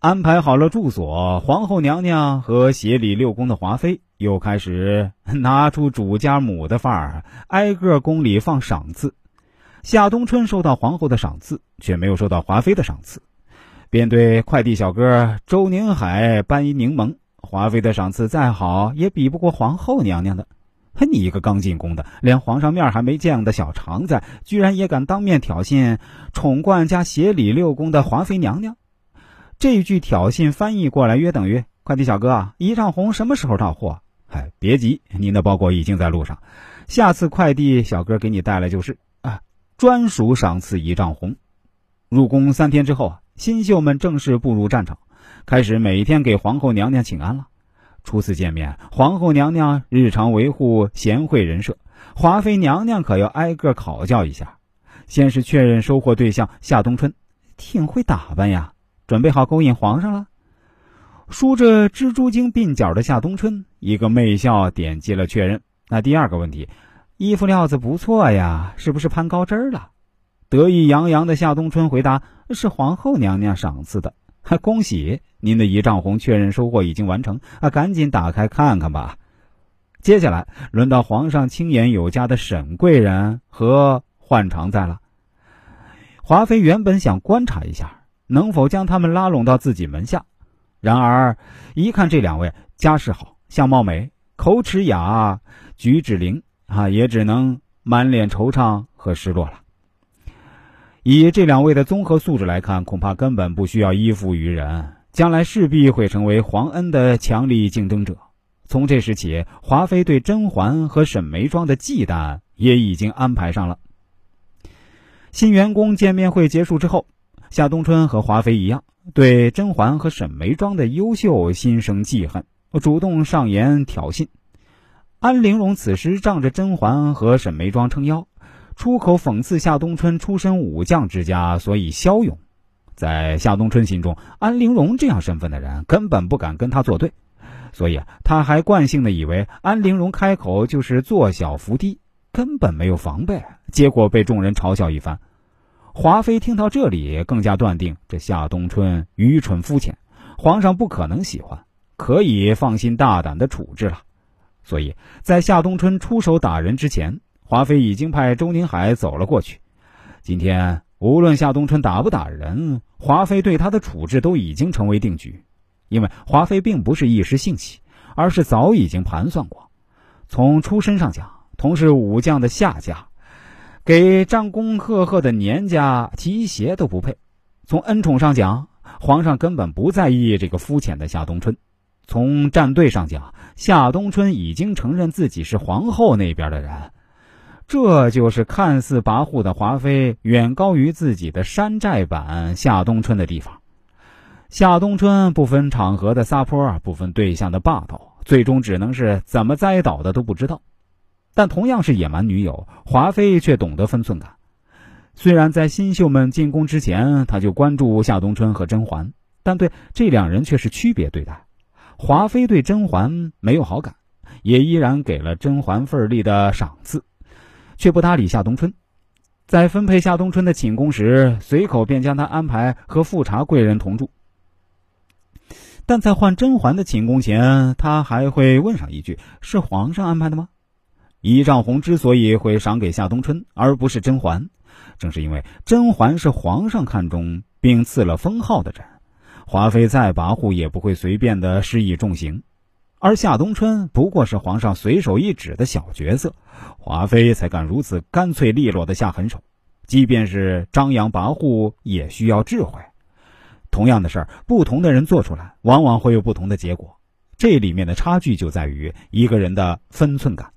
安排好了住所，皇后娘娘和协理六宫的华妃又开始 拿出主家母的范儿，挨个宫里放赏赐。夏冬春收到皇后的赏赐，却没有收到华妃的赏赐，便对快递小哥周宁海搬一柠檬。华妃的赏赐再好，也比不过皇后娘娘的。你一个刚进宫的，连皇上面还没见的小常在，居然也敢当面挑衅宠冠加协理六宫的华妃娘娘？这句挑衅翻译过来，约等于：快递小哥啊，一丈红什么时候到货？嗨，别急，您的包裹已经在路上，下次快递小哥给你带来就是啊，专属赏赐一丈红。入宫三天之后啊，新秀们正式步入战场，开始每天给皇后娘娘请安了。初次见面，皇后娘娘日常维护贤惠人设，华妃娘娘可要挨个考教一下。先是确认收货对象夏冬春，挺会打扮呀。准备好勾引皇上了，梳着蜘蛛精鬓角的夏冬春一个媚笑点击了确认。那第二个问题，衣服料子不错呀，是不是攀高枝了？得意洋洋的夏冬春回答：“是皇后娘娘赏赐的。”还恭喜您的仪仗红确认收获已经完成啊，赶紧打开看看吧。接下来轮到皇上清言有加的沈贵人和焕常在了。华妃原本想观察一下。能否将他们拉拢到自己门下？然而一看这两位家世好、相貌美、口齿雅、举止灵啊，也只能满脸惆怅和失落了。以这两位的综合素质来看，恐怕根本不需要依附于人，将来势必会成为皇恩的强力竞争者。从这时起，华妃对甄嬛和沈眉庄的忌惮也已经安排上了。新员工见面会结束之后。夏冬春和华妃一样，对甄嬛和沈眉庄的优秀心生记恨，主动上言挑衅。安陵容此时仗着甄嬛和沈眉庄撑腰，出口讽刺夏冬春出身武将之家，所以骁勇。在夏冬春心中，安陵容这样身份的人根本不敢跟他作对，所以他还惯性的以为安陵容开口就是做小伏低，根本没有防备，结果被众人嘲笑一番。华妃听到这里，更加断定这夏冬春愚蠢肤浅，皇上不可能喜欢，可以放心大胆的处置了。所以在夏冬春出手打人之前，华妃已经派周宁海走了过去。今天无论夏冬春打不打人，华妃对他的处置都已经成为定局，因为华妃并不是一时兴起，而是早已经盘算过。从出身上讲，同是武将的夏家。给战功赫赫的年家提鞋都不配。从恩宠上讲，皇上根本不在意这个肤浅的夏冬春；从站队上讲，夏冬春已经承认自己是皇后那边的人。这就是看似跋扈的华妃远高于自己的山寨版夏冬春的地方。夏冬春不分场合的撒泼，不分对象的霸道，最终只能是怎么栽倒的都不知道。但同样是野蛮女友，华妃却懂得分寸感。虽然在新秀们进宫之前，她就关注夏冬春和甄嬛，但对这两人却是区别对待。华妃对甄嬛没有好感，也依然给了甄嬛份儿力的赏赐，却不搭理夏冬春。在分配夏冬春的寝宫时，随口便将他安排和富察贵人同住。但在换甄嬛的寝宫前，他还会问上一句：“是皇上安排的吗？”仪仗红之所以会赏给夏冬春，而不是甄嬛，正是因为甄嬛是皇上看中并赐了封号的人，华妃再跋扈也不会随便的施以重刑，而夏冬春不过是皇上随手一指的小角色，华妃才敢如此干脆利落的下狠手，即便是张扬跋扈，也需要智慧。同样的事儿，不同的人做出来，往往会有不同的结果，这里面的差距就在于一个人的分寸感。